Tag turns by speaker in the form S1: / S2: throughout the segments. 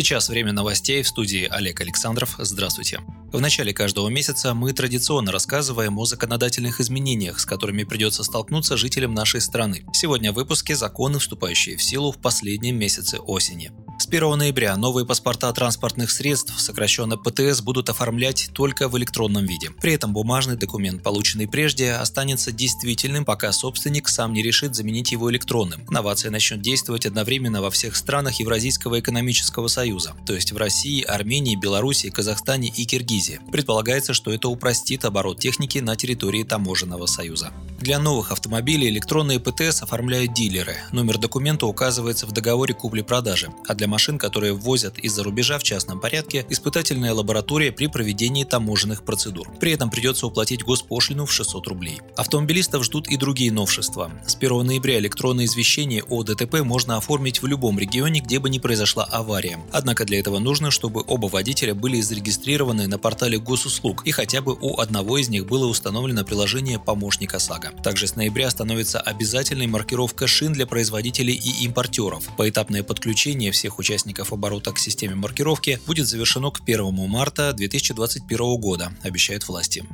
S1: Сейчас время новостей в студии Олег Александров. Здравствуйте. В начале каждого месяца мы традиционно рассказываем о законодательных изменениях, с которыми придется столкнуться жителям нашей страны. Сегодня в выпуске законы, вступающие в силу в последнем месяце осени. С 1 ноября новые паспорта транспортных средств, сокращенно ПТС, будут оформлять только в электронном виде. При этом бумажный документ, полученный прежде, останется действительным, пока собственник сам не решит заменить его электронным. Новация начнет действовать одновременно во всех странах Евразийского экономического союза, то есть в России, Армении, Беларуси, Казахстане и Киргизии. Предполагается, что это упростит оборот техники на территории таможенного союза. Для новых автомобилей электронные ПТС оформляют дилеры. Номер документа указывается в договоре купли-продажи, а для машин, которые ввозят из-за рубежа в частном порядке, испытательная лаборатория при проведении таможенных процедур. При этом придется уплатить госпошлину в 600 рублей. Автомобилистов ждут и другие новшества. С 1 ноября электронное извещение о ДТП можно оформить в любом регионе, где бы ни произошла авария. Однако для этого нужно, чтобы оба водителя были зарегистрированы на портале госуслуг и хотя бы у одного из них было установлено приложение «Помощник ОСАГО». Также с ноября становится обязательной маркировка шин для производителей и импортеров. Поэтапное подключение всех участников оборота к системе маркировки будет завершено к 1 марта 2021 года, обещают власти.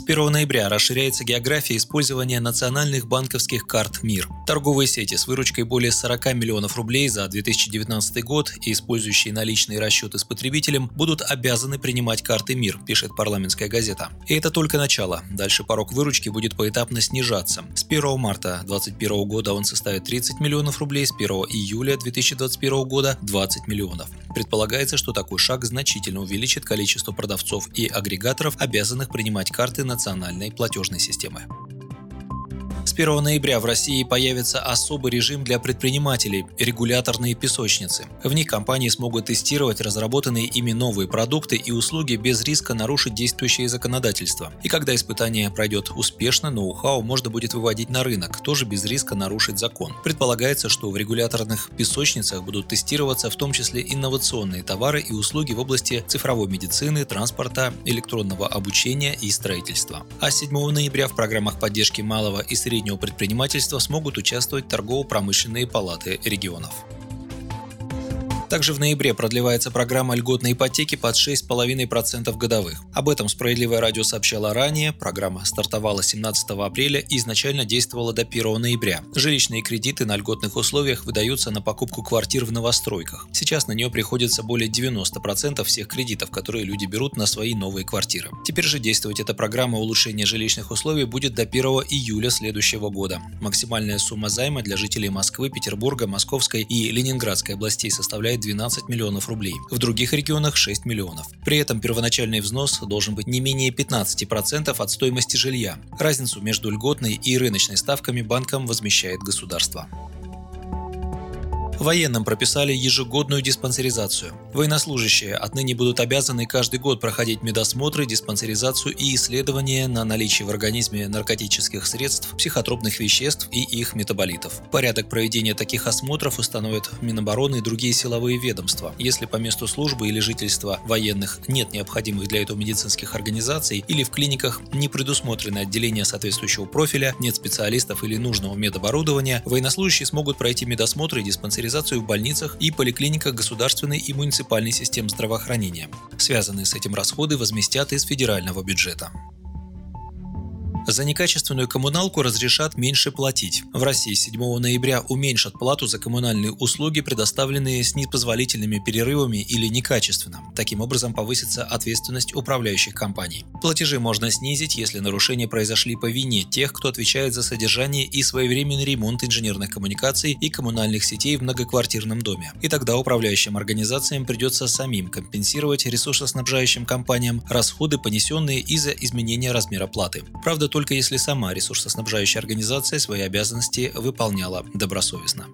S1: С 1 ноября расширяется география использования национальных банковских карт МИР. Торговые сети с выручкой более 40 миллионов рублей за 2019 год и использующие наличные расчеты с потребителем будут обязаны принимать карты МИР, пишет парламентская газета. И это только начало. Дальше порог выручки будет поэтапно снижаться. С 1 марта 2021 года он составит 30 миллионов рублей, с 1 июля 2021 года 20 миллионов. Предполагается, что такой шаг значительно увеличит количество продавцов и агрегаторов, обязанных принимать карты национальной платежной системы. С 1 ноября в России появится особый режим для предпринимателей – регуляторные песочницы. В них компании смогут тестировать разработанные ими новые продукты и услуги без риска нарушить действующее законодательство. И когда испытание пройдет успешно, ноу-хау можно будет выводить на рынок, тоже без риска нарушить закон. Предполагается, что в регуляторных песочницах будут тестироваться в том числе инновационные товары и услуги в области цифровой медицины, транспорта, электронного обучения и строительства. А 7 ноября в программах поддержки малого и среднего среднего предпринимательства смогут участвовать торгово-промышленные палаты регионов. Также в ноябре продлевается программа льготной ипотеки под 6,5% годовых. Об этом «Справедливое радио» сообщало ранее. Программа стартовала 17 апреля и изначально действовала до 1 ноября. Жилищные кредиты на льготных условиях выдаются на покупку квартир в новостройках. Сейчас на нее приходится более 90% всех кредитов, которые люди берут на свои новые квартиры. Теперь же действовать эта программа улучшения жилищных условий будет до 1 июля следующего года. Максимальная сумма займа для жителей Москвы, Петербурга, Московской и Ленинградской областей составляет 12 миллионов рублей, в других регионах 6 миллионов. При этом первоначальный взнос должен быть не менее 15% от стоимости жилья. Разницу между льготной и рыночной ставками банкам возмещает государство. Военным прописали ежегодную диспансеризацию. Военнослужащие отныне будут обязаны каждый год проходить медосмотры, диспансеризацию и исследования на наличие в организме наркотических средств, психотропных веществ и их метаболитов. Порядок проведения таких осмотров установят Минобороны и другие силовые ведомства. Если по месту службы или жительства военных нет необходимых для этого медицинских организаций или в клиниках не предусмотрены отделения соответствующего профиля, нет специалистов или нужного медоборудования, военнослужащие смогут пройти медосмотры и диспансеризацию организацию в больницах и поликлиниках государственной и муниципальной систем здравоохранения. Связанные с этим расходы возместят из федерального бюджета. За некачественную коммуналку разрешат меньше платить. В России 7 ноября уменьшат плату за коммунальные услуги, предоставленные с непозволительными перерывами или некачественно. Таким образом повысится ответственность управляющих компаний. Платежи можно снизить, если нарушения произошли по вине тех, кто отвечает за содержание и своевременный ремонт инженерных коммуникаций и коммунальных сетей в многоквартирном доме. И тогда управляющим организациям придется самим компенсировать ресурсоснабжающим компаниям расходы, понесенные из-за изменения размера платы. Правда, только если сама ресурсоснабжающая организация свои обязанности выполняла добросовестно.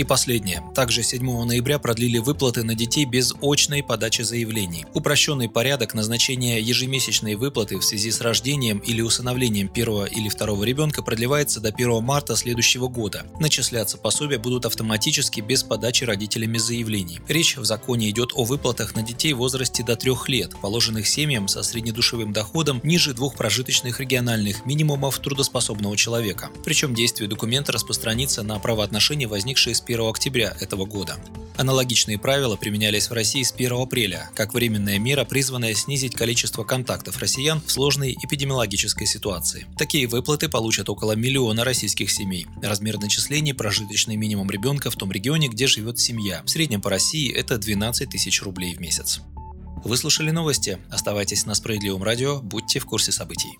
S1: И последнее. Также 7 ноября продлили выплаты на детей без очной подачи заявлений. Упрощенный порядок назначения ежемесячной выплаты в связи с рождением или усыновлением первого или второго ребенка продлевается до 1 марта следующего года. Начисляться пособия будут автоматически без подачи родителями заявлений. Речь в законе идет о выплатах на детей в возрасте до 3 лет, положенных семьям со среднедушевым доходом ниже двух прожиточных региональных минимумов трудоспособного человека. Причем действие документа распространится на правоотношения, возникшие с 1 октября этого года. Аналогичные правила применялись в России с 1 апреля, как временная мера, призванная снизить количество контактов россиян в сложной эпидемиологической ситуации. Такие выплаты получат около миллиона российских семей. Размер начислений – прожиточный минимум ребенка в том регионе, где живет семья. В среднем по России это 12 тысяч рублей в месяц. Вы слушали новости. Оставайтесь на Справедливом радио, будьте в курсе событий.